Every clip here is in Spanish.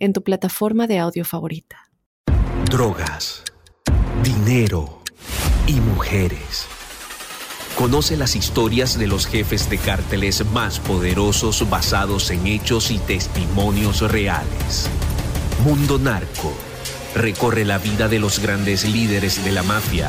en tu plataforma de audio favorita. Drogas, dinero y mujeres. Conoce las historias de los jefes de cárteles más poderosos basados en hechos y testimonios reales. Mundo Narco Recorre la vida de los grandes líderes de la mafia.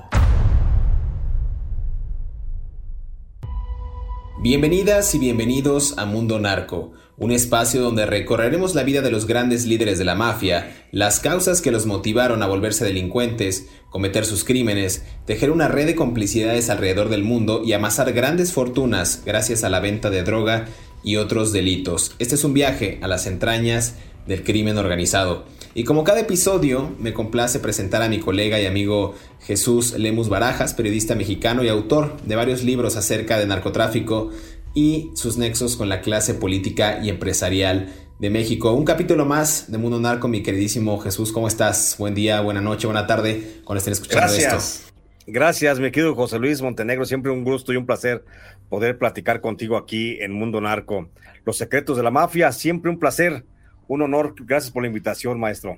Bienvenidas y bienvenidos a Mundo Narco, un espacio donde recorreremos la vida de los grandes líderes de la mafia, las causas que los motivaron a volverse delincuentes, cometer sus crímenes, tejer una red de complicidades alrededor del mundo y amasar grandes fortunas gracias a la venta de droga y otros delitos. Este es un viaje a las entrañas del crimen organizado. Y como cada episodio, me complace presentar a mi colega y amigo Jesús Lemus Barajas, periodista mexicano y autor de varios libros acerca de narcotráfico y sus nexos con la clase política y empresarial de México. Un capítulo más de Mundo Narco, mi queridísimo Jesús, ¿cómo estás? Buen día, buena noche, buena tarde, cuando estén escuchando Gracias. esto. Gracias, mi querido José Luis Montenegro. Siempre un gusto y un placer poder platicar contigo aquí en Mundo Narco. Los secretos de la mafia, siempre un placer un honor. Gracias por la invitación, maestro.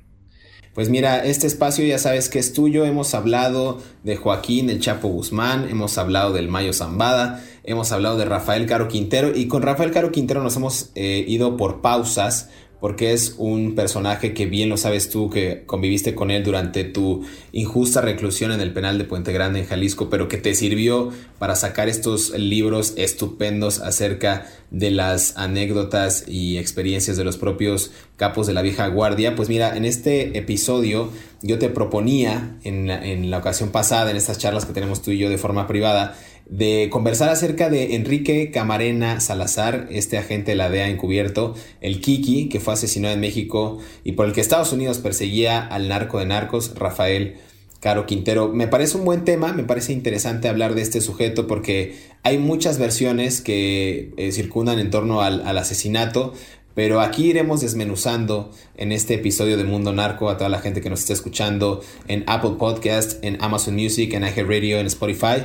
Pues mira, este espacio ya sabes que es tuyo. Hemos hablado de Joaquín el Chapo Guzmán, hemos hablado del Mayo Zambada, hemos hablado de Rafael Caro Quintero y con Rafael Caro Quintero nos hemos eh, ido por pausas porque es un personaje que bien lo sabes tú, que conviviste con él durante tu injusta reclusión en el penal de Puente Grande en Jalisco, pero que te sirvió para sacar estos libros estupendos acerca de las anécdotas y experiencias de los propios capos de la vieja guardia. Pues mira, en este episodio yo te proponía, en en la ocasión pasada, en estas charlas que tenemos tú y yo de forma privada, de conversar acerca de Enrique Camarena Salazar, este agente de la DEA encubierto, el Kiki, que fue asesinado en México y por el que Estados Unidos perseguía al narco de narcos, Rafael Caro Quintero. Me parece un buen tema, me parece interesante hablar de este sujeto porque hay muchas versiones que eh, circundan en torno al, al asesinato, pero aquí iremos desmenuzando en este episodio de Mundo Narco a toda la gente que nos está escuchando en Apple Podcast, en Amazon Music, en Radio, en Spotify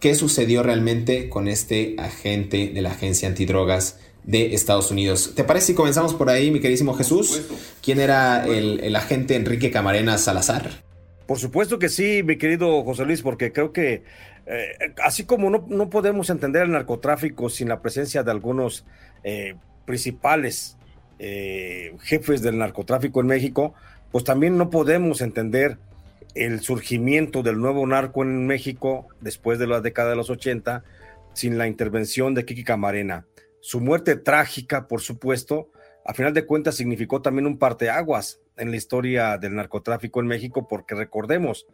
qué sucedió realmente con este agente de la agencia antidrogas de Estados Unidos. ¿Te parece si comenzamos por ahí, mi queridísimo Jesús? ¿Quién era el, agente Enrique Camarena Salazar? Por supuesto que sí, mi querido José Luis, porque creo que eh, así como no, podemos entender el narcotráfico sin la presencia de algunos eh, principales eh, jefes del narcotráfico en México, pues también no podemos entender el surgimiento del nuevo narco en México después de la década de los 80 sin la intervención de Kiki Camarena. Su muerte trágica, por supuesto, a final de cuentas significó también un parteaguas en la historia del narcotráfico en México, porque recordemos,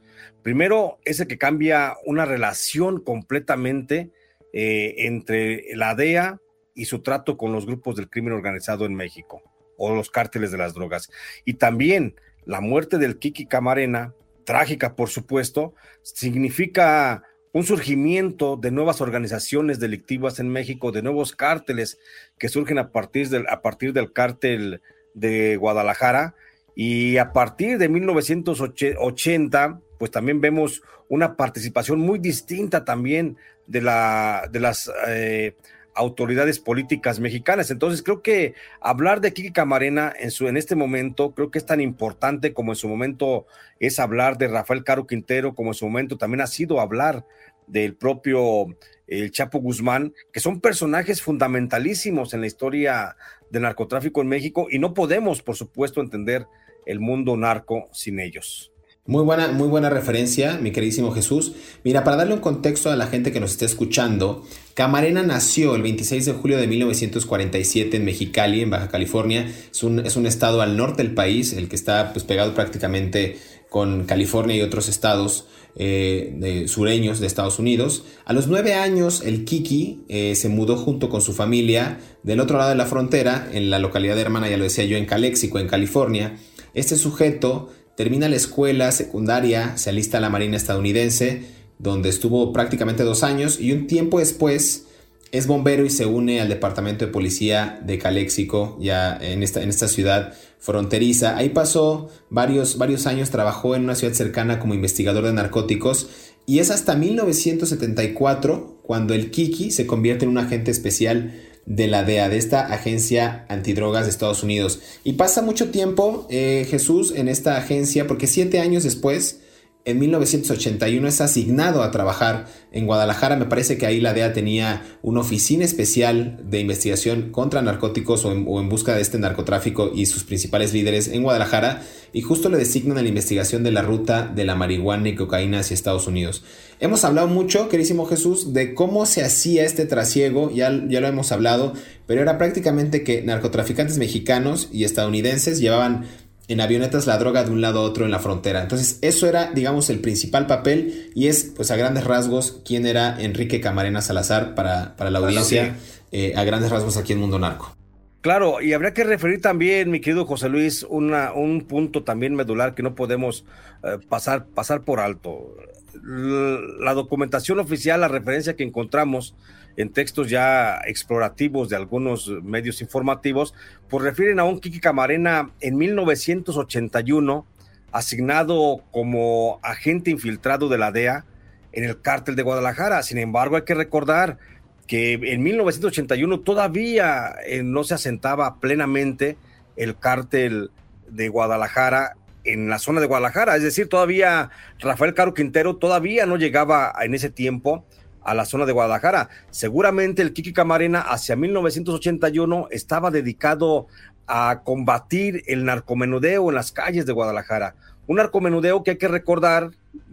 primero ese que cambia una relación completamente eh, entre la DEA y su trato con los grupos del crimen organizado en México o los cárteles de las drogas. Y también la muerte del Kiki Camarena trágica, por supuesto, significa un surgimiento de nuevas organizaciones delictivas en México, de nuevos cárteles que surgen a partir del, a partir del cártel de Guadalajara. Y a partir de 1980, pues también vemos una participación muy distinta también de, la, de las eh, autoridades políticas mexicanas. Entonces creo que hablar de Kiki Camarena en, su, en este momento creo que es tan importante como en su momento es hablar de Rafael Caro Quintero, como en su momento también ha sido hablar del propio el Chapo Guzmán, que son personajes fundamentalísimos en la historia del narcotráfico en México y no podemos, por supuesto, entender el mundo narco sin ellos. Muy buena, muy buena referencia, mi queridísimo Jesús. Mira, para darle un contexto a la gente que nos está escuchando, Camarena nació el 26 de julio de 1947 en Mexicali, en Baja California. Es un, es un estado al norte del país, el que está pues, pegado prácticamente con California y otros estados eh, sureños de Estados Unidos. A los nueve años, el Kiki eh, se mudó junto con su familia del otro lado de la frontera, en la localidad de hermana, ya lo decía yo, en Calexico, en California. Este sujeto termina la escuela secundaria, se alista a la Marina estadounidense, donde estuvo prácticamente dos años, y un tiempo después es bombero y se une al departamento de policía de Calexico, ya en esta, en esta ciudad fronteriza. Ahí pasó varios, varios años, trabajó en una ciudad cercana como investigador de narcóticos y es hasta 1974 cuando el Kiki se convierte en un agente especial de la DEA, de esta agencia antidrogas de Estados Unidos. Y pasa mucho tiempo eh, Jesús en esta agencia porque siete años después en 1981 es asignado a trabajar en Guadalajara. Me parece que ahí la DEA tenía una oficina especial de investigación contra narcóticos o en, busca de este narcotráfico y sus principales líderes en Guadalajara y justo le designan a la investigación de la ruta de la marihuana y cocaína hacia Estados Unidos. Hemos hablado mucho, querísimo Jesús, de cómo se hacía este trasiego, ya, ya lo hemos hablado, pero era prácticamente que narcotraficantes mexicanos y estadounidenses llevaban en avionetas la droga de un lado a otro en la frontera. Entonces, eso era, digamos, el principal papel y es, pues, a grandes rasgos, quién era Enrique Camarena Salazar para, para la audiencia, eh, a grandes rasgos aquí en Mundo Narco. Claro, y habría que referir también, mi querido José Luis, una, un punto también medular que no podemos eh, pasar, pasar por alto. La documentación oficial, la referencia que encontramos en textos ya explorativos de algunos medios informativos, pues refieren a un Kiki Camarena en 1981, asignado como agente infiltrado de la DEA en el cártel de Guadalajara. Sin embargo, hay que recordar que en 1981 todavía eh, no se asentaba plenamente el cártel de Guadalajara en la zona de Guadalajara, es decir, todavía Rafael Caro Quintero todavía no llegaba en ese tiempo a la zona de Guadalajara. Seguramente el Kiki Camarena hacia 1981 estaba dedicado a combatir el narcomenudeo en las calles de Guadalajara. Un narcomenudeo que hay que recordar,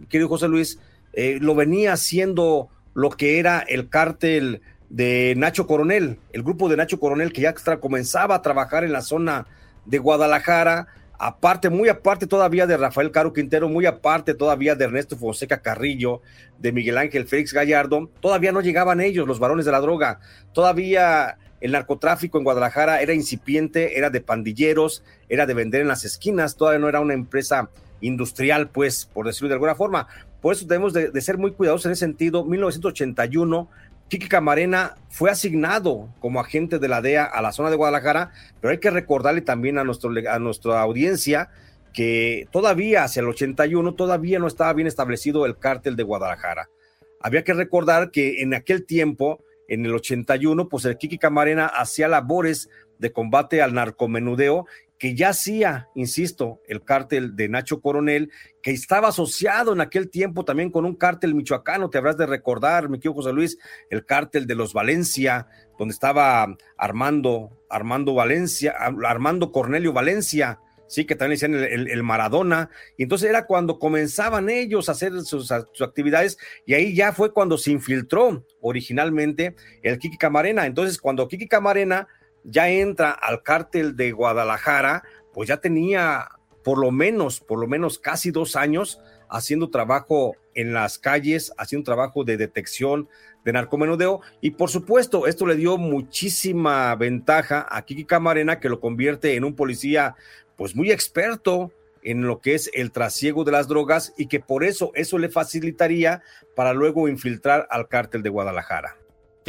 querido José Luis, eh, lo venía haciendo lo que era el cártel de Nacho Coronel, el grupo de Nacho Coronel que ya comenzaba a trabajar en la zona de Guadalajara, aparte, muy aparte todavía de Rafael Caro Quintero, muy aparte todavía de Ernesto Fonseca Carrillo, de Miguel Ángel Félix Gallardo, todavía no llegaban ellos, los varones de la droga, todavía el narcotráfico en Guadalajara era incipiente, era de pandilleros, era de vender en las esquinas, todavía no era una empresa industrial, pues, por decirlo de alguna forma. Por eso debemos de, de ser muy cuidadosos en ese sentido. 1981 Kiki Camarena fue asignado como agente de la DEA a la zona de Guadalajara, pero hay que recordarle también a, nuestro, a nuestra audiencia que todavía hacia el 81 todavía no estaba bien establecido el cártel de Guadalajara. Había que recordar que en aquel tiempo, en el 81, pues el Kiki Camarena hacía labores de combate al narcomenudeo que ya hacía, insisto, el cártel de Nacho Coronel, que estaba asociado en aquel tiempo también con un cártel michoacano, te habrás de recordar, mi querido José Luis, el cártel de los Valencia, donde estaba Armando, Armando Valencia, Armando Cornelio Valencia, sí, que también decían el, Maradona, y entonces era cuando comenzaban ellos a hacer sus, sus, actividades, y ahí ya fue cuando se infiltró originalmente el Kiki Camarena. Entonces, cuando Kiki Camarena ya entra al cártel de Guadalajara, pues ya tenía por lo menos, por lo menos casi dos años haciendo trabajo en las calles, haciendo trabajo de detección de narcomenudeo y por supuesto esto le dio muchísima ventaja a Kiki Camarena que lo convierte en un policía pues muy experto en lo que es el trasiego de las drogas y que por eso eso le facilitaría para luego infiltrar al cártel de Guadalajara.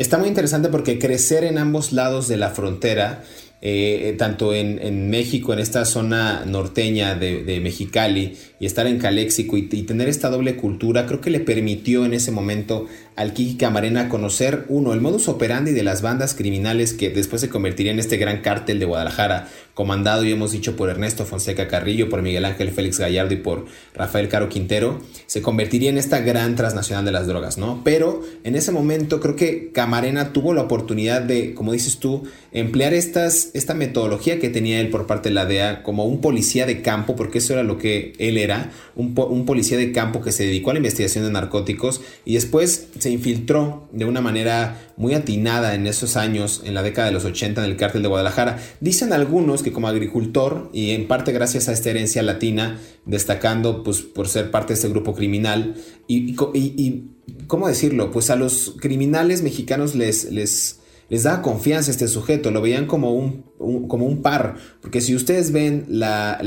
Está muy interesante porque crecer en ambos lados de la frontera, eh, tanto en, México, en esta zona norteña de, Mexicali, y estar en Caléxico y, tener esta doble cultura, creo que le permitió en ese momento al Kiki Camarena conocer, uno, el modus operandi de las bandas criminales que después se convertiría en este gran cártel de Guadalajara, comandado, y hemos dicho, por Ernesto Fonseca Carrillo, por Miguel Ángel Félix Gallardo y por Rafael Caro Quintero, se convertiría en esta gran transnacional de las drogas, ¿no? Pero en ese momento creo que Camarena tuvo la oportunidad de, como dices tú, emplear estas es esta metodología que tenía él por parte de la DEA como un policía de campo, porque eso era lo que él era, un, policía de campo que se dedicó a la investigación de narcóticos y después se infiltró de una manera muy atinada en esos años, en la década de los 80, en el cártel de Guadalajara. Dicen algunos que como agricultor y en parte gracias a esta herencia latina, destacando pues por ser parte de este grupo criminal y, y, ¿cómo decirlo? Pues a los criminales mexicanos les, les les daba confianza este sujeto, lo veían como un, como un par, porque si ustedes ven la,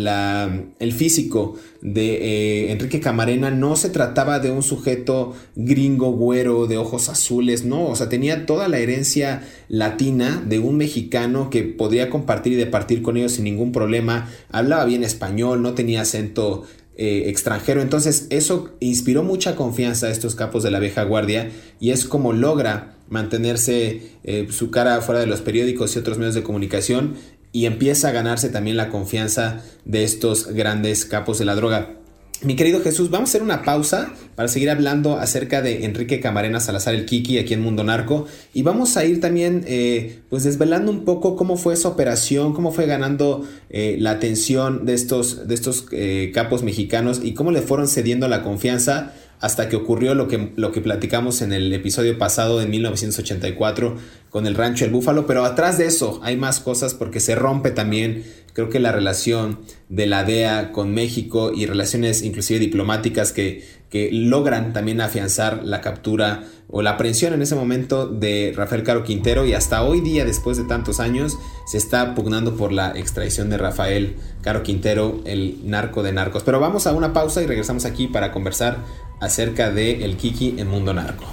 el físico de eh, Enrique Camarena, no se trataba de un sujeto gringo, güero, de ojos azules, no, o sea, tenía toda la herencia latina de un mexicano que podría compartir y departir con ellos sin ningún problema, hablaba bien español, no tenía acento eh, extranjero. Entonces eso inspiró mucha confianza a estos capos de la vieja guardia y es como logra mantenerse eh, su cara fuera de los periódicos y otros medios de comunicación y empieza a ganarse también la confianza de estos grandes capos de la droga. Mi querido Jesús, vamos a hacer una pausa para seguir hablando acerca de Enrique Camarena Salazar el Kiki aquí en Mundo Narco y vamos a ir también eh, pues desvelando un poco cómo fue esa operación, cómo fue ganando eh, la atención de estos, de estos capos mexicanos y cómo le fueron cediendo la confianza hasta que ocurrió lo que, lo que platicamos en el episodio pasado de 1984 con el rancho El Búfalo, pero atrás de eso hay más cosas porque se rompe también Creo que la relación de la DEA con México y relaciones inclusive diplomáticas que, que logran también afianzar la captura o la aprehensión en ese momento de Rafael Caro Quintero y hasta hoy día, después de tantos años, se está pugnando por la extradición de Rafael Caro Quintero, el narco de narcos. Pero vamos a una pausa y regresamos aquí para conversar acerca de el Kiki en Mundo Narco.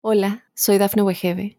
Hola, soy Dafne Wegebe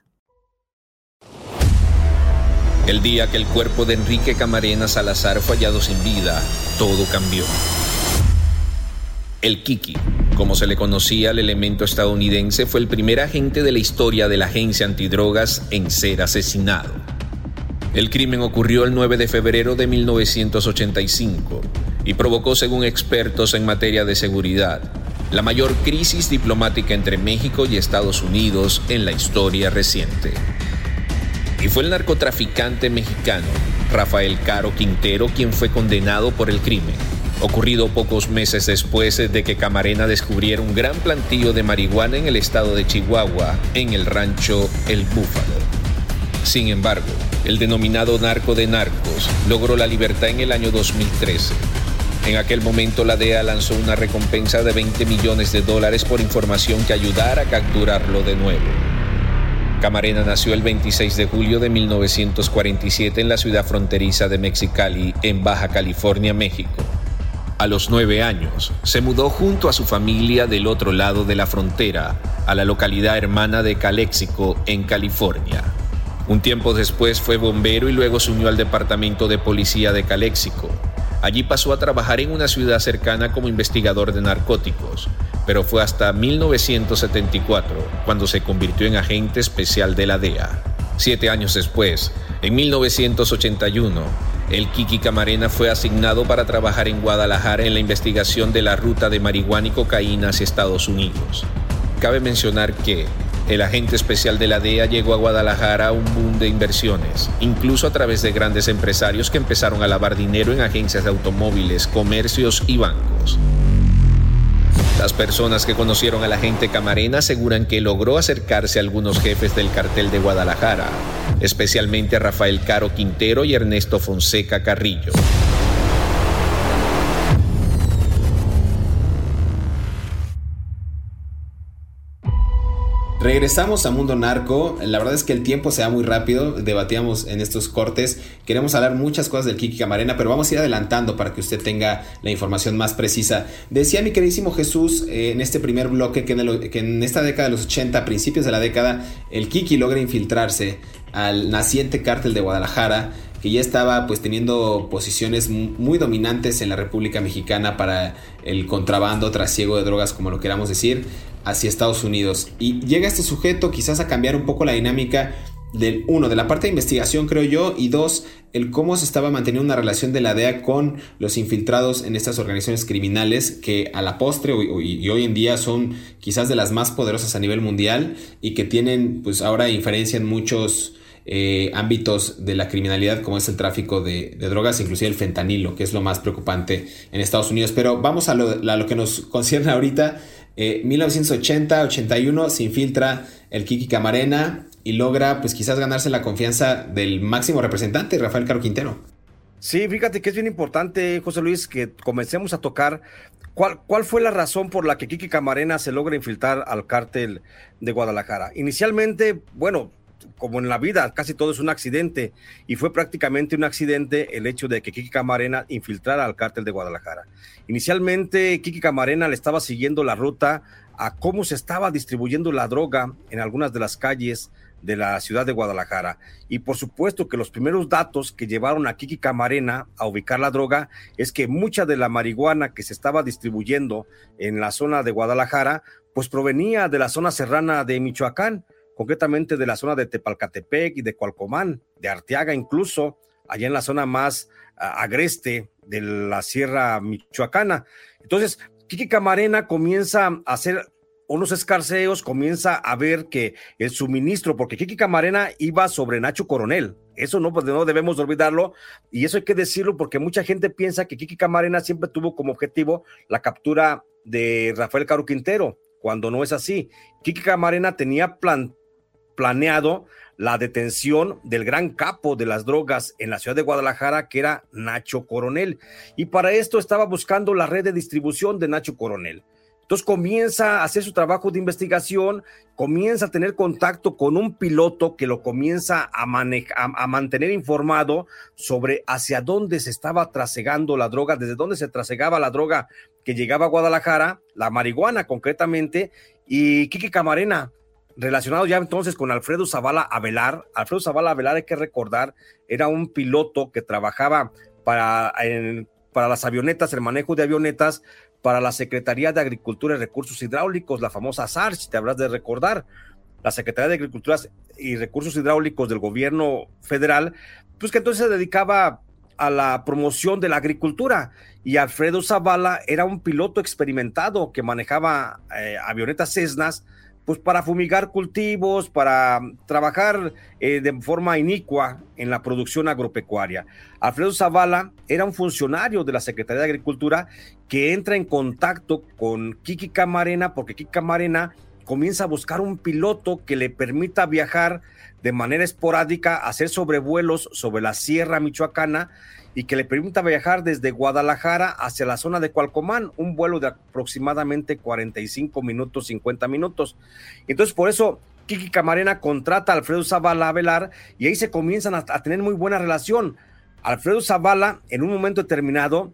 El día que el cuerpo de Enrique Camarena Salazar fue hallado sin vida, todo cambió. El Kiki, como se le conocía al elemento estadounidense, fue el primer agente de la historia de la agencia antidrogas en ser asesinado. El crimen ocurrió el 9 de febrero de 1985 y provocó, según expertos en materia de seguridad, la mayor crisis diplomática entre México y Estados Unidos en la historia reciente y fue el narcotraficante mexicano Rafael Caro Quintero quien fue condenado por el crimen, ocurrido pocos meses después de que Camarena descubriera un gran plantillo de marihuana en el estado de Chihuahua, en el rancho El Búfalo. Sin embargo, el denominado narco de narcos logró la libertad en el año 2013. En aquel momento la DEA lanzó una recompensa de 20 millones de dólares por información que ayudara a capturarlo de nuevo. Camarena nació el 26 de julio de 1947 en la ciudad fronteriza de Mexicali, en Baja California, México. A los nueve años, se mudó junto a su familia del otro lado de la frontera, a la localidad hermana de Calexico, en California. Un tiempo después fue bombero y luego se unió al departamento de policía de Calexico. Allí pasó a trabajar en una ciudad cercana como investigador de narcóticos, pero fue hasta 1974 cuando se convirtió en agente especial de la DEA. Siete años después, en 1981, el Kiki Camarena fue asignado para trabajar en Guadalajara en la investigación de la ruta de marihuana y cocaína hacia Estados Unidos. Cabe mencionar que el agente especial de la DEA llegó a Guadalajara a un boom de inversiones, incluso a través de grandes empresarios que empezaron a lavar dinero en agencias de automóviles, comercios y bancos. Las personas que conocieron a la gente camarena aseguran que logró acercarse a algunos jefes del cartel de Guadalajara, especialmente Rafael Caro Quintero y Ernesto Fonseca Carrillo. Regresamos a Mundo Narco. La verdad es que el tiempo se da muy rápido. Debatíamos en estos cortes. Queremos hablar muchas cosas del Kiki Camarena, pero vamos a ir adelantando para que usted tenga la información más precisa. Decía mi queridísimo Jesús eh, en este primer bloque que en, que en esta década de los 80, principios de la década, el Kiki logra infiltrarse al naciente cártel de Guadalajara que ya estaba pues teniendo posiciones muy dominantes en la República Mexicana para el contrabando, trasiego de drogas, como lo queramos decir hacia Estados Unidos. Y llega este sujeto quizás a cambiar un poco la dinámica del uno, de la parte de investigación creo yo, y dos, el cómo se estaba manteniendo una relación de la DEA con los infiltrados en estas organizaciones criminales que a la postre y hoy en día son quizás de las más poderosas a nivel mundial y que tienen pues ahora inferencia en muchos eh, ámbitos de la criminalidad como es el tráfico de, drogas, inclusive el fentanilo, que es lo más preocupante en Estados Unidos. Pero vamos a lo, a lo que nos concierne ahorita. 1980-81 eh, se infiltra el Kiki Camarena y logra pues quizás ganarse la confianza del máximo representante, Rafael Caro Quintero. Sí, fíjate que es bien importante, José Luis, que comencemos a tocar cuál, cuál fue la razón por la que Kiki Camarena se logra infiltrar al cártel de Guadalajara. Inicialmente, bueno, como en la vida, casi todo es un accidente y fue prácticamente un accidente el hecho de que Kiki Camarena infiltrara al cártel de Guadalajara. Inicialmente, Kiki Camarena le estaba siguiendo la ruta a cómo se estaba distribuyendo la droga en algunas de las calles de la ciudad de Guadalajara. Y por supuesto que los primeros datos que llevaron a Kiki Camarena a ubicar la droga es que mucha de la marihuana que se estaba distribuyendo en la zona de Guadalajara, pues provenía de la zona serrana de Michoacán concretamente de la zona de Tepalcatepec y de Cualcomán, de Arteaga incluso, allá en la zona más agreste de la Sierra Michoacana. Entonces, Kiki Camarena comienza a hacer unos escarceos, comienza a ver que el suministro, porque Kiki Camarena iba sobre Nacho Coronel, eso no, pues, no debemos olvidarlo, y eso hay que decirlo porque mucha gente piensa que Kiki Camarena siempre tuvo como objetivo la captura de Rafael Caro Quintero, cuando no es así. Kiki Camarena tenía plan, planeado la detención del gran capo de las drogas en la ciudad de Guadalajara, que era Nacho Coronel. Y para esto estaba buscando la red de distribución de Nacho Coronel. Entonces comienza a hacer su trabajo de investigación, comienza a tener contacto con un piloto que lo comienza a, a, mantener informado sobre hacia dónde se estaba trasegando la droga, desde dónde se trasegaba la droga que llegaba a Guadalajara, la marihuana concretamente, y Kiki Camarena relacionado ya entonces con Alfredo Zavala Avelar. Alfredo Zavala Avelar, hay que recordar, era un piloto que trabajaba para, para las avionetas, el manejo de avionetas, para la Secretaría de Agricultura y Recursos Hidráulicos, la famosa SAR, si te habrás de recordar. La Secretaría de Agricultura y Recursos Hidráulicos del gobierno federal, pues que entonces se dedicaba a la promoción de la agricultura. Y Alfredo Zavala era un piloto experimentado que manejaba eh, avionetas Cessnas pues para fumigar cultivos, para trabajar eh, de forma inicua en la producción agropecuaria. Alfredo Zavala era un funcionario de la Secretaría de Agricultura que entra en contacto con Kiki Camarena porque Kiki Camarena comienza a buscar un piloto que le permita viajar de manera esporádica, hacer sobrevuelos sobre la Sierra Michoacana y que le permita viajar desde Guadalajara hacia la zona de Cualcomán, un vuelo de aproximadamente 45 minutos, 50 minutos. Entonces, por eso Kiki Camarena contrata a Alfredo Zavala Velar y ahí se comienzan a, a tener muy buena relación. Alfredo Zavala, en un momento determinado,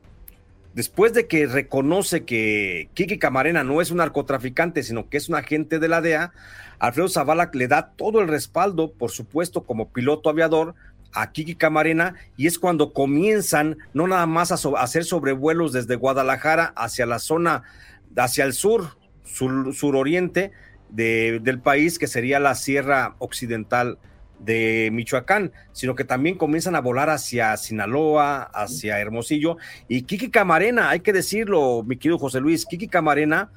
después de que reconoce que Kiki Camarena no es un narcotraficante, sino que es un agente de la DEA, Alfredo Zavala le da todo el respaldo, por supuesto, como piloto aviador, a Kiki Camarena y es cuando comienzan no nada más a, hacer sobrevuelos desde Guadalajara hacia la zona, hacia el sur, sur suroriente del país, que sería la Sierra Occidental de Michoacán, sino que también comienzan a volar hacia Sinaloa, hacia Hermosillo. Y Kiki Camarena, hay que decirlo, mi querido José Luis, Kiki Camarena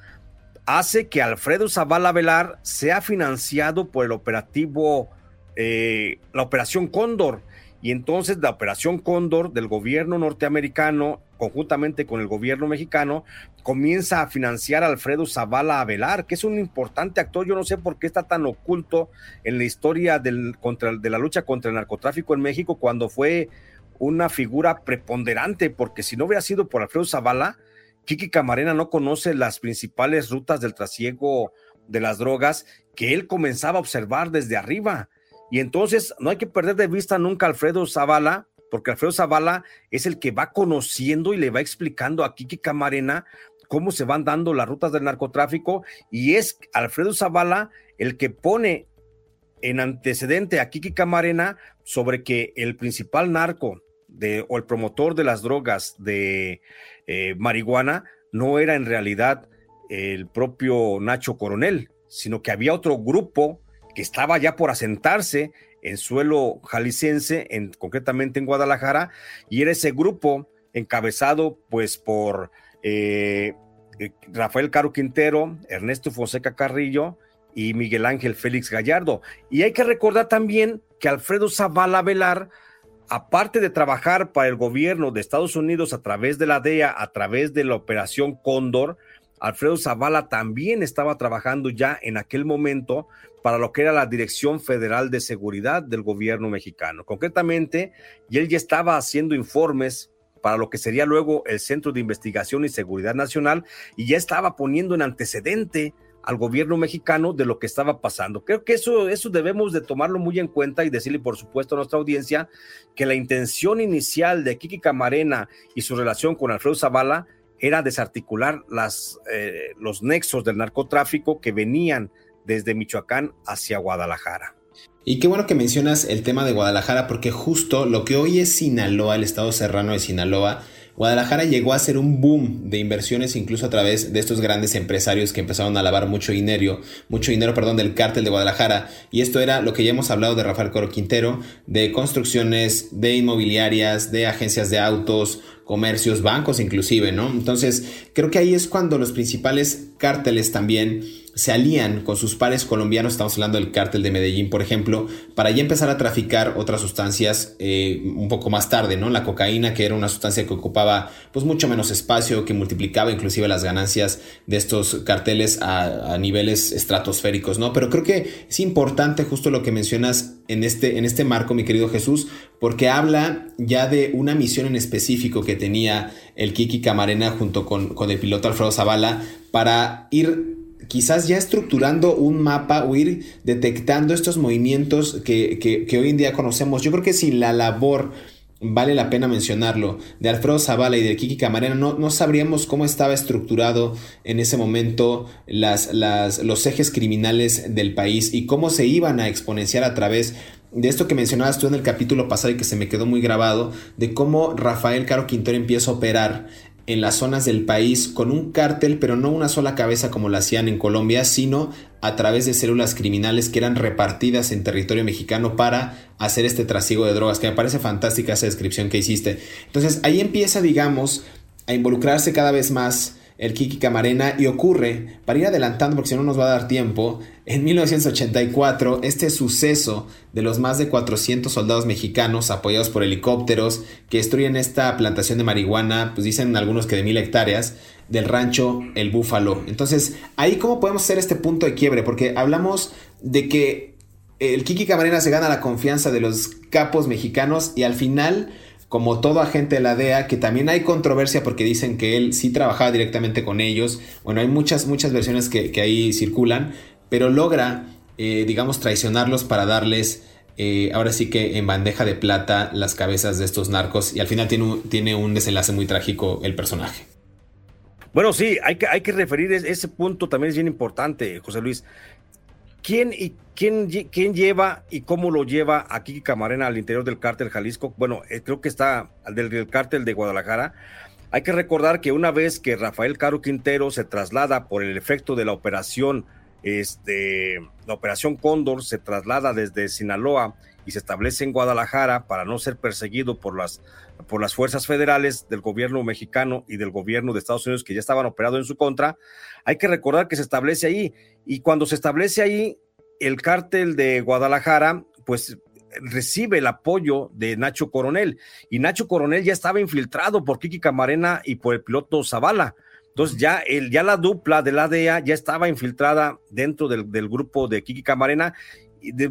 hace que Alfredo Zavala Velar sea financiado por el operativo eh, la Operación Cóndor. Y entonces la Operación Cóndor del gobierno norteamericano, conjuntamente con el gobierno mexicano, comienza a financiar a Alfredo Zavala Avelar, que es un importante actor. Yo no sé por qué está tan oculto en la historia de la lucha contra el narcotráfico en México cuando fue una figura preponderante, porque si no hubiera sido por Alfredo Zavala, Kiki Camarena no conoce las principales rutas del trasiego de las drogas que él comenzaba a observar desde arriba. Y entonces no hay que perder de vista nunca a Alfredo Zavala, porque Alfredo Zavala es el que va conociendo y le va explicando a Kiki Camarena cómo se van dando las rutas del narcotráfico. Y es Alfredo Zavala el que pone en antecedente a Kiki Camarena sobre que el principal narco de, o el promotor de las drogas de eh, marihuana no era en realidad el propio Nacho Coronel, sino que había otro grupo que estaba ya por asentarse en suelo jalisciense, en, concretamente en Guadalajara, y era ese grupo encabezado pues por eh, Rafael Caro Quintero, Ernesto Fonseca Carrillo y Miguel Ángel Félix Gallardo. Y hay que recordar también que Alfredo Zavala Velar, aparte de trabajar para el gobierno de Estados Unidos a través de la DEA, a través de la operación Cóndor, Alfredo Zavala también estaba trabajando ya en aquel momento para lo que era la Dirección Federal de Seguridad del gobierno mexicano. Concretamente, y él ya estaba haciendo informes para lo que sería luego el Centro de Investigación y Seguridad Nacional y ya estaba poniendo en antecedente al gobierno mexicano de lo que estaba pasando. Creo que eso, eso debemos de tomarlo muy en cuenta y decirle, por supuesto, a nuestra audiencia que la intención inicial de Kiki Camarena y su relación con Alfredo Zavala era desarticular eh, los nexos del narcotráfico que venían desde Michoacán hacia Guadalajara. Y qué bueno que mencionas el tema de Guadalajara porque justo lo que hoy es Sinaloa, el estado serrano de Sinaloa, Guadalajara llegó a ser un boom de inversiones incluso a través de estos grandes empresarios que empezaron a lavar mucho dinero, mucho dinero, perdón, del cártel de Guadalajara. Y esto era lo que ya hemos hablado de Rafael Coro Quintero, de construcciones, de inmobiliarias, de agencias de autos, comercios, bancos inclusive, ¿no? Entonces, creo que ahí es cuando los principales cárteles también se alían con sus pares colombianos, estamos hablando del cártel de Medellín, por ejemplo, para ya empezar a traficar otras sustancias eh, un poco más tarde, ¿no? La cocaína, que era una sustancia que ocupaba pues mucho menos espacio, que multiplicaba inclusive las ganancias de estos carteles a, a, niveles estratosféricos, ¿no? Pero creo que es importante justo lo que mencionas en este, en este marco, mi querido Jesús, porque habla ya de una misión en específico que tenía el Kiki Camarena junto con, con el piloto Alfredo Zavala para ir quizás ya estructurando un mapa o ir detectando estos movimientos que, hoy en día conocemos. Yo creo que si la labor vale la pena mencionarlo, de Alfredo Zavala y de Kiki Camarena, no, no sabríamos cómo estaba estructurado en ese momento las, las, los ejes criminales del país y cómo se iban a exponenciar a través de esto que mencionabas tú en el capítulo pasado y que se me quedó muy grabado, de cómo Rafael Caro Quintero empieza a operar en las zonas del país con un cártel, pero no una sola cabeza como lo hacían en Colombia, sino a través de células criminales que eran repartidas en territorio mexicano para hacer este trasiego de drogas, que me parece fantástica esa descripción que hiciste. Entonces ahí empieza, digamos, a involucrarse cada vez más el Kiki Camarena y ocurre, para ir adelantando porque si no nos va a dar tiempo, en 1984 este suceso de los más de 400 soldados mexicanos apoyados por helicópteros que destruyen esta plantación de marihuana, pues dicen algunos que de mil hectáreas, del rancho El Búfalo. Entonces, ahí cómo podemos hacer este punto de quiebre, porque hablamos de que el Kiki Camarena se gana la confianza de los capos mexicanos y al final como todo agente de la DEA, que también hay controversia porque dicen que él sí trabajaba directamente con ellos. Bueno, hay muchas, muchas versiones que, ahí circulan, pero logra, eh, digamos, traicionarlos para darles, eh, ahora sí que en bandeja de plata, las cabezas de estos narcos y al final tiene un, tiene un desenlace muy trágico el personaje. Bueno, sí, hay que, hay que referir ese punto también es bien importante, José Luis. ¿Quién, y, quién, quién lleva y cómo lo lleva a Kiki Camarena al interior del cártel Jalisco? Bueno, eh, creo que está del, del cártel de Guadalajara. Hay que recordar que una vez que Rafael Caro Quintero se traslada por el efecto de la operación, este, la operación Cóndor se traslada desde Sinaloa y se establece en Guadalajara para no ser perseguido por las, por las fuerzas federales del gobierno mexicano y del gobierno de Estados Unidos que ya estaban operados en su contra, hay que recordar que se establece ahí. Y cuando se establece ahí el cártel de Guadalajara, pues recibe el apoyo de Nacho Coronel. Y Nacho Coronel ya estaba infiltrado por Kiki Camarena y por el piloto Zavala. Entonces ya, el, ya la dupla de la DEA ya estaba infiltrada dentro del, del grupo de Kiki Camarena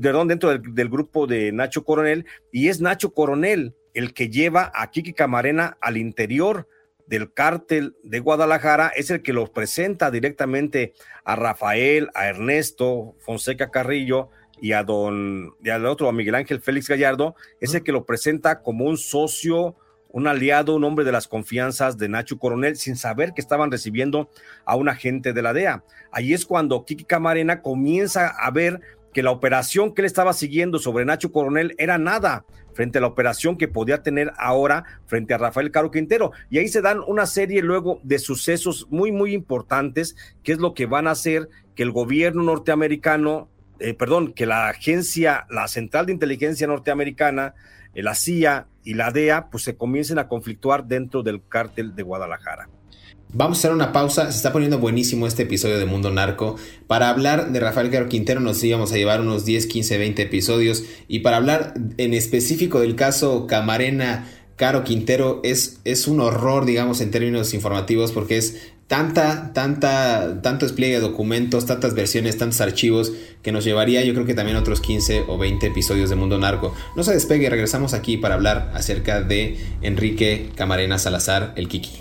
perdón, dentro del, grupo de Nacho Coronel, y es Nacho Coronel el que lleva a Kiki Camarena al interior del cártel de Guadalajara es el que los presenta directamente a Rafael, a Ernesto Fonseca Carrillo y a don, y al otro, a Miguel Ángel Félix Gallardo, es el que lo presenta como un socio, un aliado, un hombre de las confianzas de Nacho Coronel, sin saber que estaban recibiendo a un agente de la DEA. Ahí es cuando Kiki Camarena comienza a ver que la operación que él estaba siguiendo sobre Nacho Coronel era nada frente a la operación que podía tener ahora frente a Rafael Caro Quintero. Y ahí se dan una serie luego de sucesos muy, muy importantes, que es lo que van a hacer que el gobierno norteamericano, eh, perdón, que la agencia, la Central de Inteligencia Norteamericana, eh, la CIA y la DEA, pues se comiencen a conflictuar dentro del cártel de Guadalajara. Vamos a hacer una pausa, se está poniendo buenísimo este episodio de Mundo Narco. Para hablar de Rafael Caro Quintero nos íbamos a llevar unos 10, 15, 20 episodios y para hablar en específico del caso Camarena Caro Quintero es, es un horror, digamos, en términos informativos porque es tanta, tanta, tanto despliegue de documentos, tantas versiones, tantos archivos que nos llevaría yo creo que también otros 15 o 20 episodios de Mundo Narco. No se despegue, regresamos aquí para hablar acerca de Enrique Camarena Salazar, el Kiki.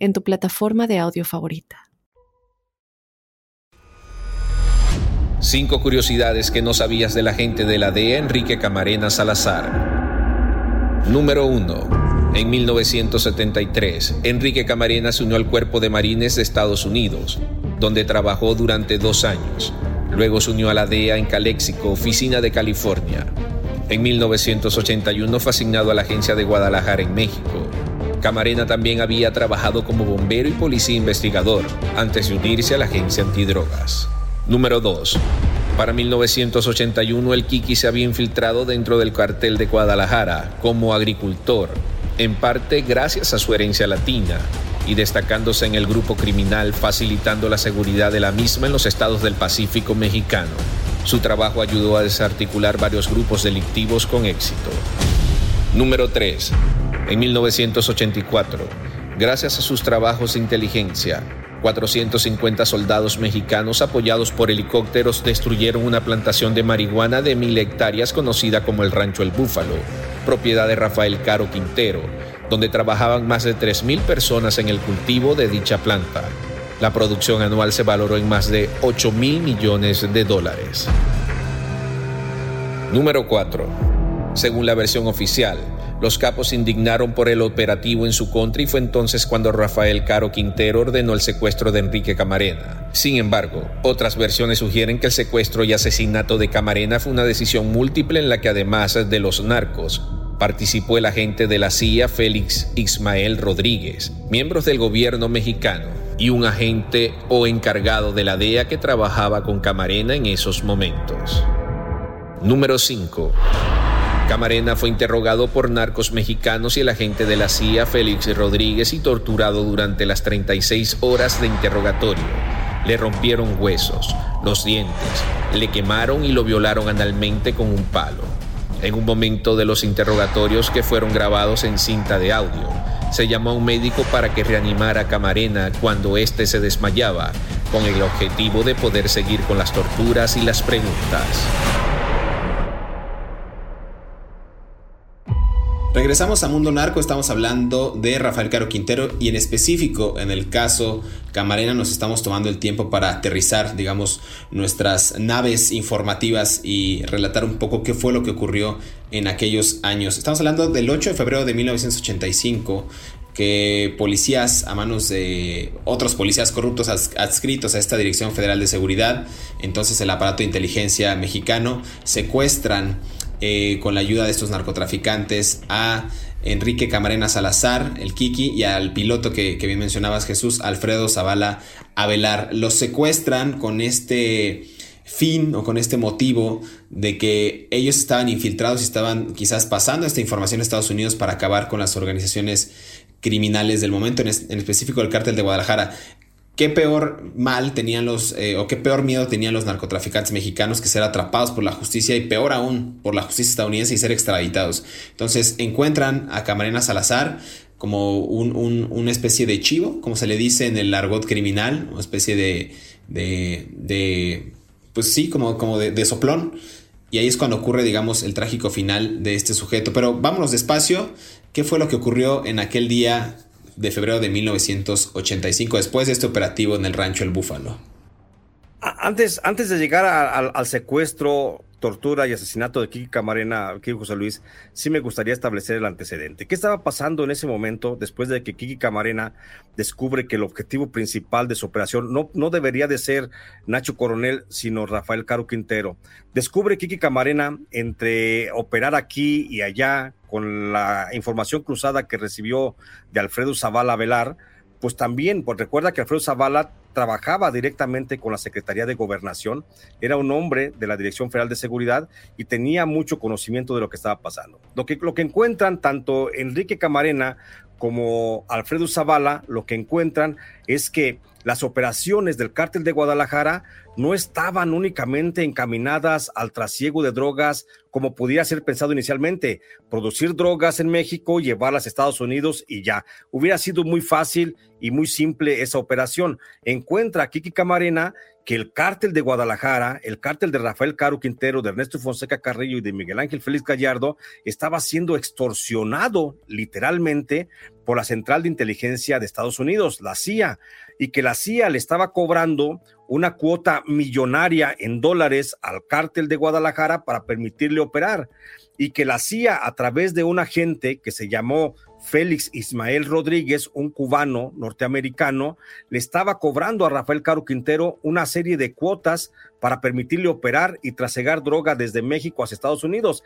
en tu plataforma de audio favorita. Cinco curiosidades que no sabías de la gente de la DEA Enrique Camarena Salazar. Número 1. En 1973, Enrique Camarena se unió al Cuerpo de Marines de Estados Unidos, donde trabajó durante dos años. Luego se unió a la DEA en Calexico, oficina de California. En 1981 fue asignado a la Agencia de Guadalajara en México Camarena también había trabajado como bombero y policía investigador antes de unirse a la agencia antidrogas. Número 2. Para 1981 el Kiki se había infiltrado dentro del cartel de Guadalajara como agricultor, en parte gracias a su herencia latina y destacándose en el grupo criminal facilitando la seguridad de la misma en los estados del Pacífico mexicano. Su trabajo ayudó a desarticular varios grupos delictivos con éxito. Número 3. En 1984, gracias a sus trabajos de inteligencia, 450 soldados mexicanos apoyados por helicópteros destruyeron una plantación de marihuana de mil hectáreas conocida como el Rancho El Búfalo, propiedad de Rafael Caro Quintero, donde trabajaban más de 3.000 personas en el cultivo de dicha planta. La producción anual se valoró en más de 8 mil millones de dólares. Número 4. Según la versión oficial, los capos se indignaron por el operativo en su contra y fue entonces cuando Rafael Caro Quintero ordenó el secuestro de Enrique Camarena. Sin embargo, otras versiones sugieren que el secuestro y asesinato de Camarena fue una decisión múltiple en la que además de los narcos, participó el agente de la CIA Félix Ismael Rodríguez, miembros del gobierno mexicano y un agente o encargado de la DEA que trabajaba con Camarena en esos momentos. Número 5. Camarena fue interrogado por narcos mexicanos y el agente de la CIA Félix Rodríguez y torturado durante las 36 horas de interrogatorio. Le rompieron huesos, los dientes, le quemaron y lo violaron analmente con un palo. En un momento de los interrogatorios que fueron grabados en cinta de audio, se llamó a un médico para que reanimara a Camarena cuando éste se desmayaba, con el objetivo de poder seguir con las torturas y las preguntas. Regresamos a Mundo Narco, estamos hablando de Rafael Caro Quintero y en específico en el caso Camarena nos estamos tomando el tiempo para aterrizar, digamos, nuestras naves informativas y relatar un poco qué fue lo que ocurrió en aquellos años. Estamos hablando del 8 de febrero de 1985 que policías a manos de otros policías corruptos adscritos a esta Dirección Federal de Seguridad, entonces el aparato de inteligencia mexicano, secuestran eh, con la ayuda de estos narcotraficantes a Enrique Camarena Salazar, el Kiki, y al piloto que, bien mencionabas, Jesús Alfredo Zavala Avelar. Los secuestran con este fin o con este motivo de que ellos estaban infiltrados y estaban quizás pasando esta información a Estados Unidos para acabar con las organizaciones criminales del momento, en, específico el cártel de Guadalajara. ¿Qué peor mal tenían los, eh, o qué peor miedo tenían los narcotraficantes mexicanos que ser atrapados por la justicia y peor aún por la justicia estadounidense y ser extraditados? Entonces encuentran a Camarena Salazar como una especie de chivo, como se le dice en el argot criminal, una especie de, de, pues sí, como, como de, de soplón. Y ahí es cuando ocurre, digamos, el trágico final de este sujeto. Pero vámonos despacio. ¿Qué fue lo que ocurrió en aquel día de febrero de 1985 después de este operativo en el rancho El Búfalo? Antes, antes de llegar al secuestro tortura y asesinato de Kiki Camarena, Kiki José Luis, sí me gustaría establecer el antecedente. ¿Qué estaba pasando en ese momento después de que Kiki Camarena descubre que el objetivo principal de su operación no, no debería de ser Nacho Coronel, sino Rafael Caro Quintero? Descubre Kiki Camarena entre operar aquí y allá con la información cruzada que recibió de Alfredo Zavala Velar, pues también, pues recuerda que Alfredo Zavala trabajaba directamente con la Secretaría de Gobernación, era un hombre de la Dirección Federal de Seguridad y tenía mucho conocimiento de lo que estaba pasando. Lo que, lo que encuentran tanto Enrique Camarena como Alfredo Zavala, lo que encuentran es que las operaciones del cártel de Guadalajara no estaban únicamente encaminadas al trasiego de drogas como pudiera ser pensado inicialmente, producir drogas en México, llevarlas a Estados Unidos y ya. Hubiera sido muy fácil y muy simple esa operación. Encuentra Kiki Camarena que el cártel de Guadalajara, el cártel de Rafael Caro Quintero, de Ernesto Fonseca Carrillo y de Miguel Ángel Félix Gallardo estaba siendo extorsionado literalmente por la Central de Inteligencia de Estados Unidos, la CIA, y que la CIA le estaba cobrando una cuota millonaria en dólares al cártel de Guadalajara para permitirle operar y que la CIA a través de un agente que se llamó Félix Ismael Rodríguez, un cubano norteamericano, le estaba cobrando a Rafael Caro Quintero una serie de cuotas para permitirle operar y trasegar droga desde México hacia Estados Unidos.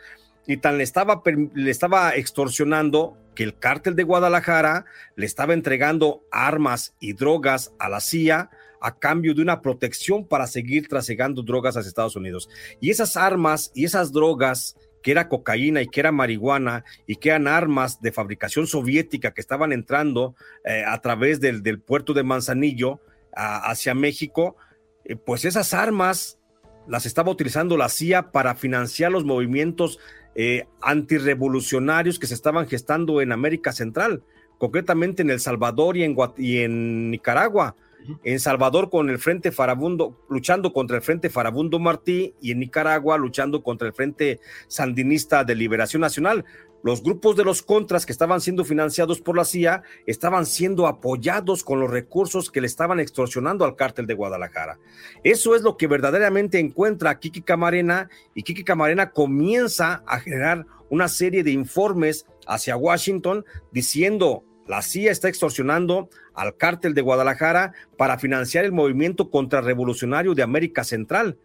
Y tan le estaba, le estaba extorsionando que el cártel de Guadalajara le estaba entregando armas y drogas a la CIA a cambio de una protección para seguir trasegando drogas hacia Estados Unidos. Y esas armas y esas drogas que era cocaína y que era marihuana y que eran armas de fabricación soviética que estaban entrando eh, a través del, puerto de Manzanillo hacia México, eh, pues esas armas las estaba utilizando la CIA para financiar los movimientos eh, antirrevolucionarios que se estaban gestando en América Central, concretamente en El Salvador y en, y en Nicaragua en Salvador con el Frente Farabundo, luchando contra el Frente Farabundo Martí y en Nicaragua luchando contra el Frente Sandinista de Liberación Nacional. Los grupos de los contras que estaban siendo financiados por la CIA estaban siendo apoyados con los recursos que le estaban extorsionando al cártel de Guadalajara. Eso es lo que verdaderamente encuentra Kiki Camarena y Kiki Camarena comienza a generar una serie de informes hacia Washington diciendo la CIA está extorsionando al cártel de Guadalajara para financiar el movimiento contrarrevolucionario de América Central.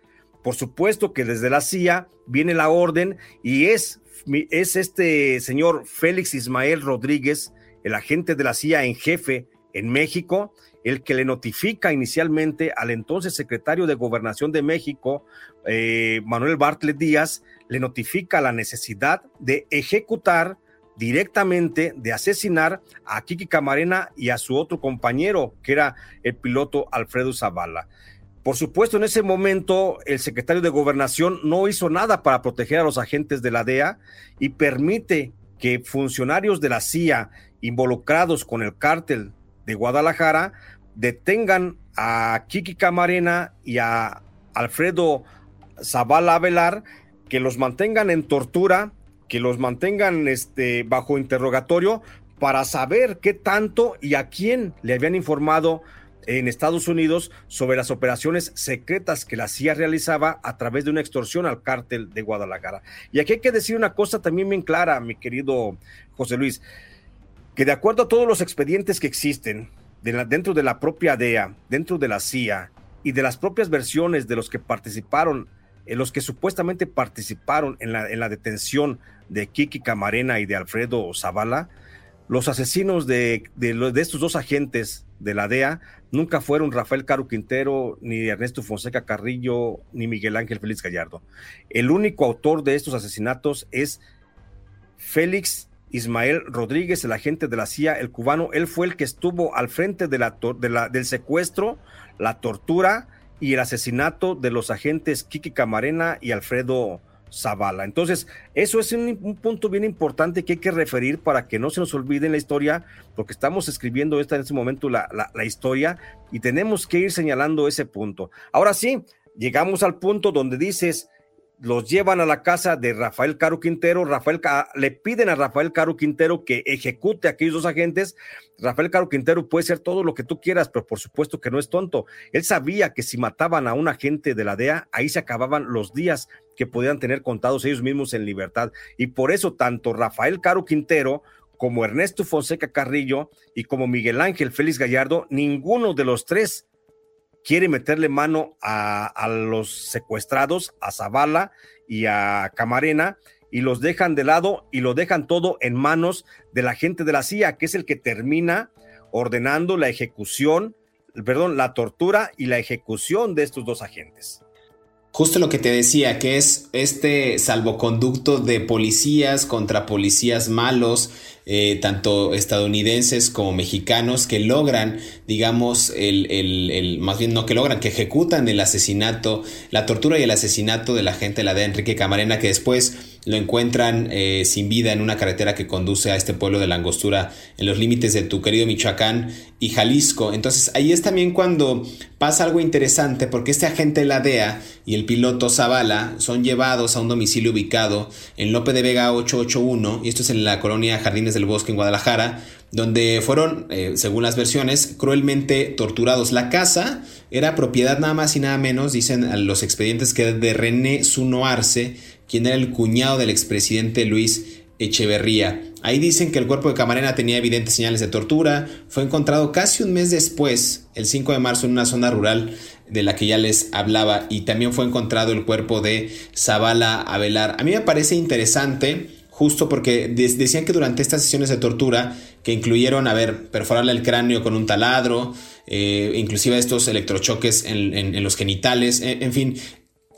Por supuesto que desde la CIA viene la orden y es, es este señor Félix Ismael Rodríguez, el agente de la CIA en jefe en México, el que le notifica inicialmente al entonces secretario de Gobernación de México, eh, Manuel Bartlett Díaz, le notifica la necesidad de ejecutar directamente de asesinar a Kiki Camarena y a su otro compañero, que era el piloto Alfredo Zavala. Por supuesto, en ese momento el secretario de Gobernación no hizo nada para proteger a los agentes de la DEA y permite que funcionarios de la CIA involucrados con el cártel de Guadalajara detengan a Kiki Camarena y a Alfredo Zavala Avelar, que los mantengan en tortura que los mantengan este, bajo interrogatorio para saber qué tanto y a quién le habían informado en Estados Unidos sobre las operaciones secretas que la CIA realizaba a través de una extorsión al cártel de Guadalajara. Y aquí hay que decir una cosa también bien clara, mi querido José Luis, que de acuerdo a todos los expedientes que existen dentro de la propia DEA, dentro de la CIA y de las propias versiones de los que participaron en los que supuestamente participaron en la, en la detención de Kiki Camarena y de Alfredo Zavala, los asesinos de, de, de, estos dos agentes de la DEA nunca fueron Rafael Caro Quintero, ni Ernesto Fonseca Carrillo, ni Miguel Ángel Félix Gallardo. El único autor de estos asesinatos es Félix Ismael Rodríguez, el agente de la CIA, el cubano. Él fue el que estuvo al frente de la, de la, del secuestro, la tortura y el asesinato de los agentes Kiki Camarena y Alfredo Zavala. Entonces, eso es un, punto bien importante que hay que referir para que no se nos olvide en la historia, porque estamos escribiendo esta en este momento la, la historia y tenemos que ir señalando ese punto. Ahora sí, llegamos al punto donde dices, los llevan a la casa de Rafael Caro Quintero. Rafael le piden a Rafael Caro Quintero que ejecute a aquellos dos agentes. Rafael Caro Quintero puede ser todo lo que tú quieras, pero por supuesto que no es tonto. Él sabía que si mataban a un agente de la DEA, ahí se acababan los días que podían tener contados ellos mismos en libertad. Y por eso tanto Rafael Caro Quintero como Ernesto Fonseca Carrillo y como Miguel Ángel Félix Gallardo, ninguno de los tres quiere meterle mano a, los secuestrados, a Zavala y a Camarena, y los dejan de lado y lo dejan todo en manos de la gente de la CIA, que es el que termina ordenando la ejecución, perdón, la tortura y la ejecución de estos dos agentes. Justo lo que te decía, que es este salvoconducto de policías contra policías malos, eh, tanto estadounidenses como mexicanos, que logran, digamos, el, el, el, más bien no que logran, que ejecutan el asesinato, la tortura y el asesinato de la gente la de Enrique Camarena, que después lo encuentran eh, sin vida en una carretera que conduce a este pueblo de la Angostura en los límites de tu querido Michoacán y Jalisco. Entonces ahí es también cuando pasa algo interesante porque este agente de la DEA y el piloto Zavala son llevados a un domicilio ubicado en Lope de Vega 881 y esto es en la colonia Jardines del Bosque en Guadalajara donde fueron, eh, según las versiones, cruelmente torturados. La casa era propiedad nada más y nada menos, dicen los expedientes, que de René Sunoarse, quien era el cuñado del expresidente Luis Echeverría. Ahí dicen que el cuerpo de Camarena tenía evidentes señales de tortura. Fue encontrado casi un mes después, el 5 de marzo, en una zona rural de la que ya les hablaba. Y también fue encontrado el cuerpo de Zavala Avelar. A mí me parece interesante, justo porque decían que durante estas sesiones de tortura, que incluyeron, a ver, perforarle el cráneo con un taladro, eh, inclusive estos electrochoques en, los genitales, en fin,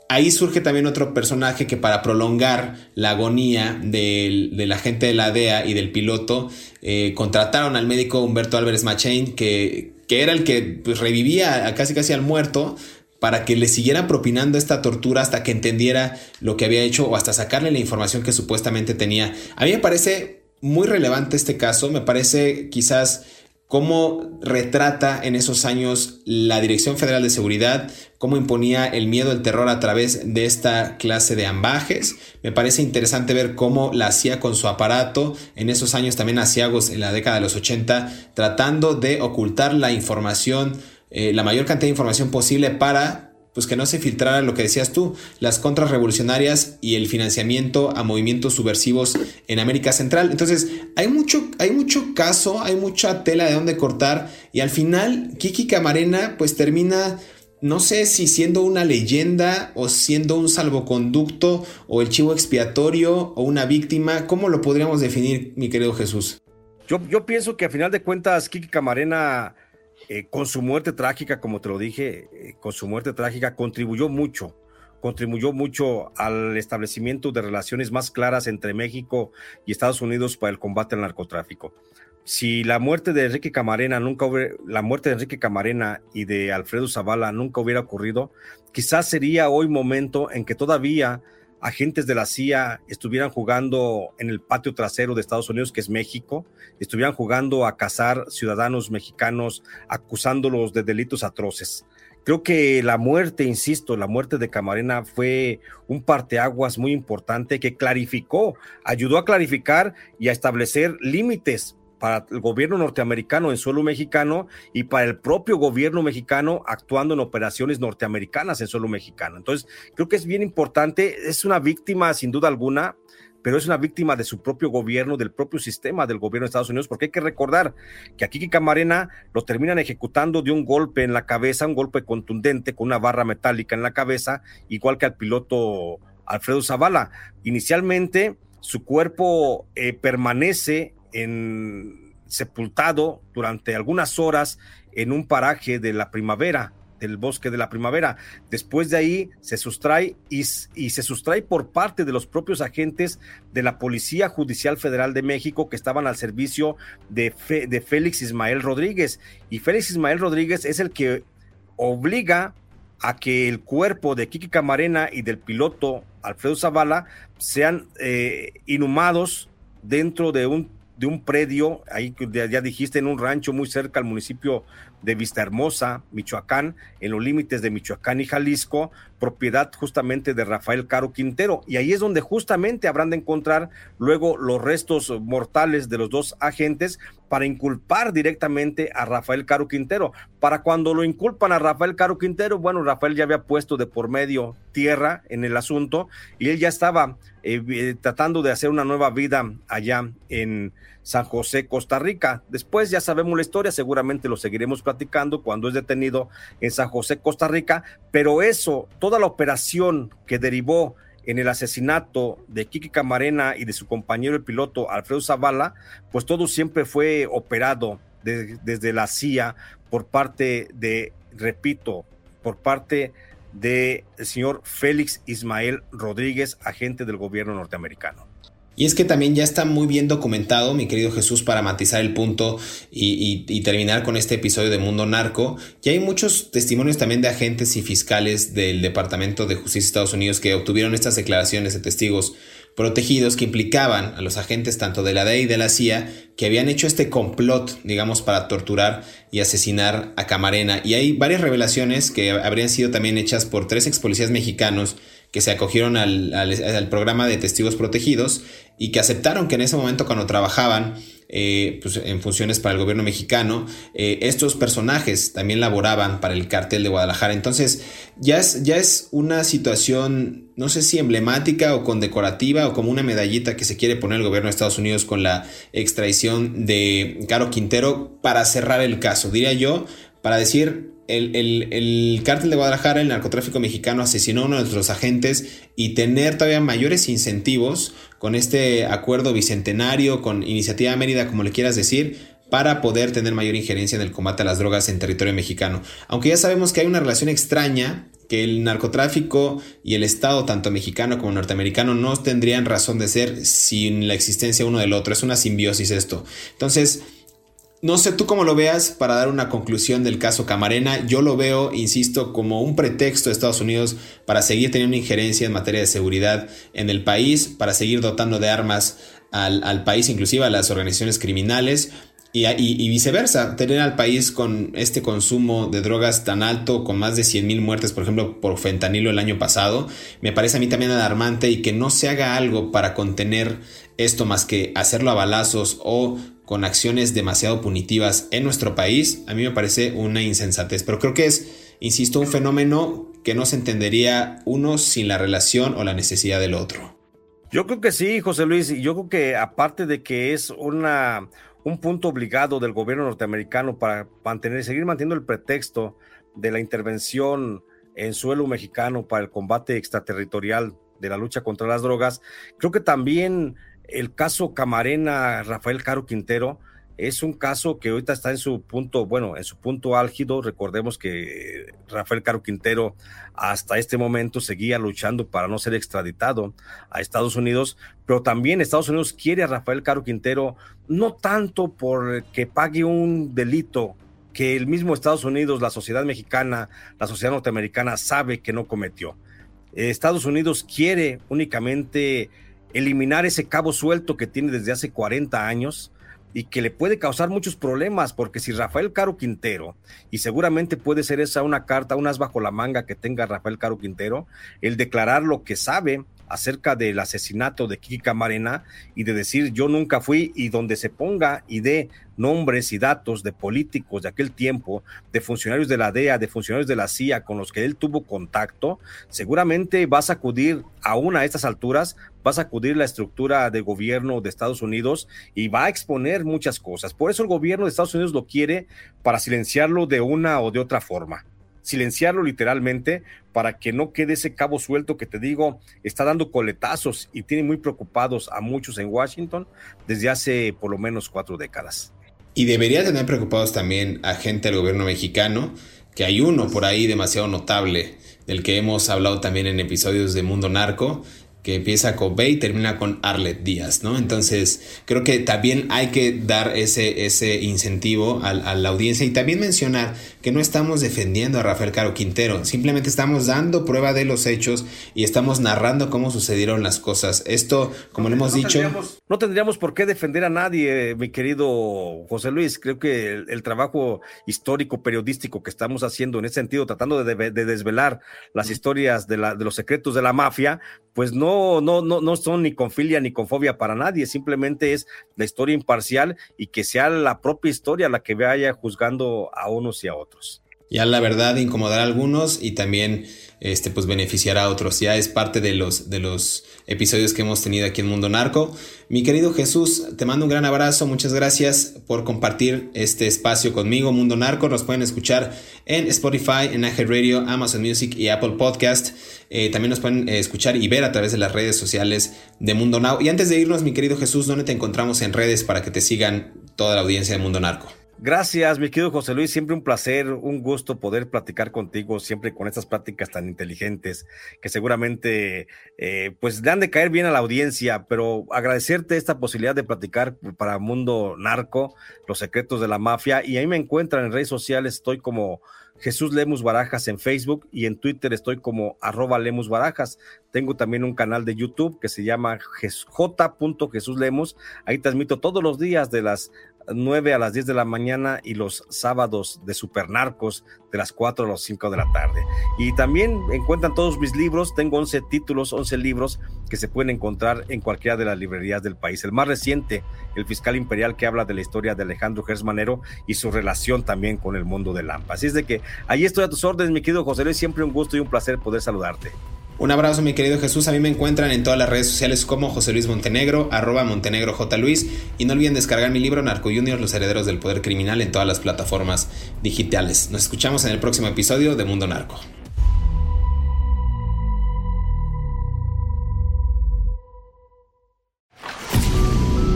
ahí surge también otro personaje que para prolongar la agonía del, de la gente de la DEA y del piloto, eh, contrataron al médico Humberto Álvarez Machain, que, que era el que pues, revivía casi casi al muerto, para que le siguieran propinando esta tortura hasta que entendiera lo que había hecho o hasta sacarle la información que supuestamente tenía. A mí me parece muy relevante este caso, me parece quizás cómo retrata en esos años la Dirección Federal de Seguridad, cómo imponía el miedo, el terror a través de esta clase de ambajes. Me parece interesante ver cómo la hacía con su aparato en esos años también asiagos en la década de los 80, tratando de ocultar la información, eh, la mayor cantidad de información posible para pues que no se filtrara lo que decías tú, las contras revolucionarias y el financiamiento a movimientos subversivos en América Central. Entonces, hay mucho, hay mucho caso, hay mucha tela de dónde cortar y al final Kiki Camarena pues termina no sé si siendo una leyenda o siendo un salvoconducto o el chivo expiatorio o una víctima, ¿cómo lo podríamos definir, mi querido Jesús? Yo, yo pienso que a final de cuentas Kiki Camarena eh, con su muerte trágica, como te lo dije, eh, con su muerte trágica contribuyó mucho, contribuyó mucho al establecimiento de relaciones más claras entre México y Estados Unidos para el combate al narcotráfico. Si la muerte de Enrique Camarena nunca la muerte de Enrique Camarena y de Alfredo Zavala nunca hubiera ocurrido, quizás sería hoy momento en que todavía agentes de la CIA estuvieran jugando en el patio trasero de Estados Unidos, que es México, estuvieran jugando a cazar ciudadanos mexicanos, acusándolos de delitos atroces. Creo que la muerte, insisto, la muerte de Camarena fue un parteaguas muy importante que clarificó, ayudó a clarificar y a establecer límites para el gobierno norteamericano en suelo mexicano y para el propio gobierno mexicano actuando en operaciones norteamericanas en suelo mexicano. Entonces, creo que es bien importante, es una víctima sin duda alguna, pero es una víctima de su propio gobierno, del propio sistema del gobierno de Estados Unidos, porque hay que recordar que aquí Camarena lo terminan ejecutando de un golpe en la cabeza, un golpe contundente con una barra metálica en la cabeza, igual que al piloto Alfredo Zavala. Inicialmente, su cuerpo eh, permanece en, sepultado durante algunas horas en un paraje de la primavera, del bosque de la primavera. Después de ahí se sustrae y, se sustrae por parte de los propios agentes de la Policía Judicial Federal de México que estaban al servicio de, de Félix Ismael Rodríguez. Y Félix Ismael Rodríguez es el que obliga a que el cuerpo de Kiki Camarena y del piloto Alfredo Zavala sean eh, inhumados dentro de un, de un predio, ahí ya dijiste, en un rancho muy cerca al municipio de Vista Hermosa, Michoacán, en los límites de Michoacán y Jalisco, propiedad justamente de Rafael Caro Quintero. Y ahí es donde justamente habrán de encontrar luego los restos mortales de los dos agentes para inculpar directamente a Rafael Caro Quintero. Para cuando lo inculpan a Rafael Caro Quintero, bueno, Rafael ya había puesto de por medio tierra en el asunto y él ya estaba eh, eh, tratando de hacer una nueva vida allá en San José, Costa Rica. Después ya sabemos la historia, seguramente lo seguiremos platicando cuando es detenido en San José, Costa Rica, pero eso, toda la operación que derivó en el asesinato de Kiki Camarena y de su compañero el piloto Alfredo Zavala, pues todo siempre fue operado desde la CIA por parte de, repito, por parte del señor Félix Ismael Rodríguez, agente del gobierno norteamericano. Y es que también ya está muy bien documentado, mi querido Jesús, para matizar el punto y, terminar con este episodio de Mundo Narco. Y hay muchos testimonios también de agentes y fiscales del Departamento de Justicia de Estados Unidos que obtuvieron estas declaraciones de testigos protegidos que implicaban a los agentes tanto de la DEA y de la CIA que habían hecho este complot, digamos, para torturar y asesinar a Camarena. Y hay varias revelaciones que habrían sido también hechas por tres ex policías mexicanos que se acogieron al, programa de testigos protegidos y que aceptaron que en ese momento cuando trabajaban eh, pues, en funciones para el gobierno mexicano, eh, estos personajes también laboraban para el cartel de Guadalajara. Entonces ya es, ya es una situación, no sé si emblemática o condecorativa o como una medallita que se quiere poner el gobierno de Estados Unidos con la extradición de Caro Quintero para cerrar el caso, diría yo, para decir el, cártel de Guadalajara, el narcotráfico mexicano, asesinó a uno de nuestros agentes y tener todavía mayores incentivos con este acuerdo bicentenario, con Iniciativa Mérida, como le quieras decir, para poder tener mayor injerencia en el combate a las drogas en territorio mexicano. Aunque ya sabemos que hay una relación extraña, que el narcotráfico y el Estado, tanto mexicano como norteamericano, no tendrían razón de ser sin la existencia uno del otro. Es una simbiosis esto. Entonces, no sé tú cómo lo veas para dar una conclusión del caso Camarena. Yo lo veo, insisto, como un pretexto de Estados Unidos para seguir teniendo injerencia en materia de seguridad en el país, para seguir dotando de armas al, país, inclusive a las organizaciones criminales. Y, viceversa, tener al país con este consumo de drogas tan alto, con más de 100 mil muertes, por ejemplo, por fentanilo el año pasado, me parece a mí también alarmante y que no se haga algo para contener esto más que hacerlo a balazos o con acciones demasiado punitivas en nuestro país, a mí me parece una insensatez. Pero creo que es, insisto, un fenómeno que no se entendería uno sin la relación o la necesidad del otro. Yo creo que sí, José Luis, yo creo que aparte de que es una, un punto obligado del gobierno norteamericano para mantener, seguir manteniendo el pretexto de la intervención en suelo mexicano para el combate extraterritorial de la lucha contra las drogas, creo que también el caso Camarena Rafael Caro Quintero es un caso que ahorita está en su punto, bueno, en su punto álgido. Recordemos que Rafael Caro Quintero hasta este momento seguía luchando para no ser extraditado a Estados Unidos, pero también Estados Unidos quiere a Rafael Caro Quintero no tanto por que pague un delito que el mismo Estados Unidos, la sociedad mexicana, la sociedad norteamericana sabe que no cometió. Estados Unidos quiere únicamente eliminar ese cabo suelto que tiene desde hace 40 años y que le puede causar muchos problemas, porque si Rafael Caro Quintero, y seguramente puede ser esa una carta, unas bajo la manga que tenga Rafael Caro Quintero, el declarar lo que sabe acerca del asesinato de Kiki Camarena y de decir yo nunca fui y donde se ponga y dé nombres y datos de políticos de aquel tiempo, de funcionarios de la DEA, de funcionarios de la CIA con los que él tuvo contacto, seguramente va a sacudir aún a estas alturas, va a sacudir la estructura de gobierno de Estados Unidos y va a exponer muchas cosas. Por eso el gobierno de Estados Unidos lo quiere para silenciarlo de una o de otra forma silenciarlo literalmente para que no quede ese cabo suelto que te digo, está dando coletazos y tiene muy preocupados a muchos en Washington desde hace por lo menos cuatro décadas. Y debería tener preocupados también a gente del gobierno mexicano, que hay uno por ahí demasiado notable, del que hemos hablado también en episodios de Mundo Narco, que empieza con B y termina con Arlet Díaz, ¿no? Entonces, creo que también hay que dar ese, ese incentivo a, a, la audiencia y también mencionar que no estamos defendiendo a Rafael Caro Quintero, simplemente estamos dando prueba de los hechos y estamos narrando cómo sucedieron las cosas. Esto, como no, lo hemos no dicho... Tendríamos, no tendríamos por qué defender a nadie, mi querido José Luis. Creo que el, el trabajo histórico, periodístico que estamos haciendo en ese sentido, tratando de, de desvelar las historias de, la, de los secretos de la mafia, pues no, no, no, no son ni con filia ni con fobia para nadie, simplemente es la historia imparcial y que sea la propia historia la que vaya juzgando a unos y a otros. Ya la verdad incomodará a algunos y también este, pues beneficiará a otros. Ya es parte de los, de los episodios que hemos tenido aquí en Mundo Narco. Mi querido Jesús, te mando un gran abrazo. Muchas gracias por compartir este espacio conmigo, Mundo Narco. Nos pueden escuchar en Spotify, en Aje Radio, Amazon Music y Apple Podcast. Eh, también nos pueden eh, escuchar y ver a través de las redes sociales de Mundo Now. Y antes de irnos, mi querido Jesús, ¿dónde te encontramos en redes para que te sigan toda la audiencia de Mundo Narco? Gracias, mi querido José Luis. Siempre un placer, un gusto poder platicar contigo, siempre con estas pláticas tan inteligentes que seguramente eh, pues han de caer bien a la audiencia, pero agradecerte esta posibilidad de platicar para Mundo Narco, los secretos de la mafia. Y ahí me encuentran en redes sociales, estoy como Jesús Lemus Barajas en Facebook y en Twitter estoy como arroba Lemus. Tengo también un canal de YouTube que se llama J. Jesús Lemus. Ahí transmito todos los días de las 9 a las 10 de la mañana y los sábados de Supernarcos de las 4 a las 5 de la tarde. Y también encuentran todos mis libros, tengo 11 títulos, 11 libros que se pueden encontrar en cualquiera de las librerías del país. El más reciente, El Fiscal Imperial, que habla de la historia de Alejandro Gersmanero y su relación también con el mundo del Lampa. Así es de que ahí estoy a tus órdenes, mi querido José Luis, siempre un gusto y un placer poder saludarte. Un abrazo, mi querido Jesús. A mí me encuentran en todas las redes sociales como José Luis Montenegro, arroba Montenegro J. Luis. Y no olviden descargar mi libro Narco Junior, Los Herederos del Poder Criminal en todas las plataformas digitales. Nos escuchamos en el próximo episodio de Mundo Narco.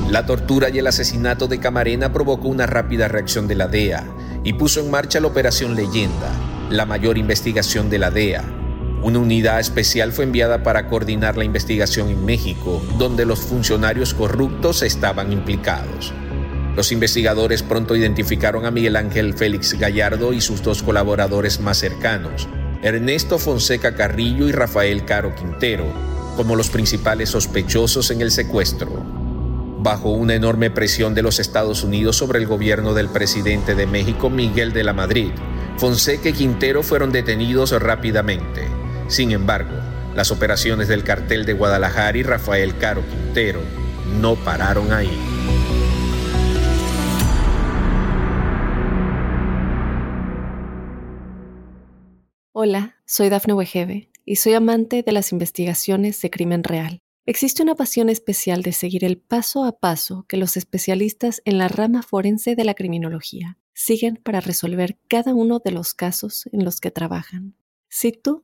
La tortura y el asesinato de Camarena provocó una rápida reacción de la DEA y puso en marcha la Operación Leyenda, la mayor investigación de la DEA una unidad especial fue enviada para coordinar la investigación en México, donde los funcionarios corruptos estaban implicados. Los investigadores pronto identificaron a Miguel Ángel Félix Gallardo y sus dos colaboradores más cercanos, Ernesto Fonseca Carrillo y Rafael Caro Quintero, como los principales sospechosos en el secuestro. Bajo una enorme presión de los Estados Unidos sobre el gobierno del presidente de México, Miguel de la Madrid, Fonseca y Quintero fueron detenidos rápidamente. Sin embargo, las operaciones del cartel de Guadalajara y Rafael Caro Quintero no pararon ahí. Hola, soy Dafne Wegebe y soy amante de las investigaciones de crimen real. Existe una pasión especial de seguir el paso a paso que los especialistas en la rama forense de la criminología siguen para resolver cada uno de los casos en los que trabajan. Si tú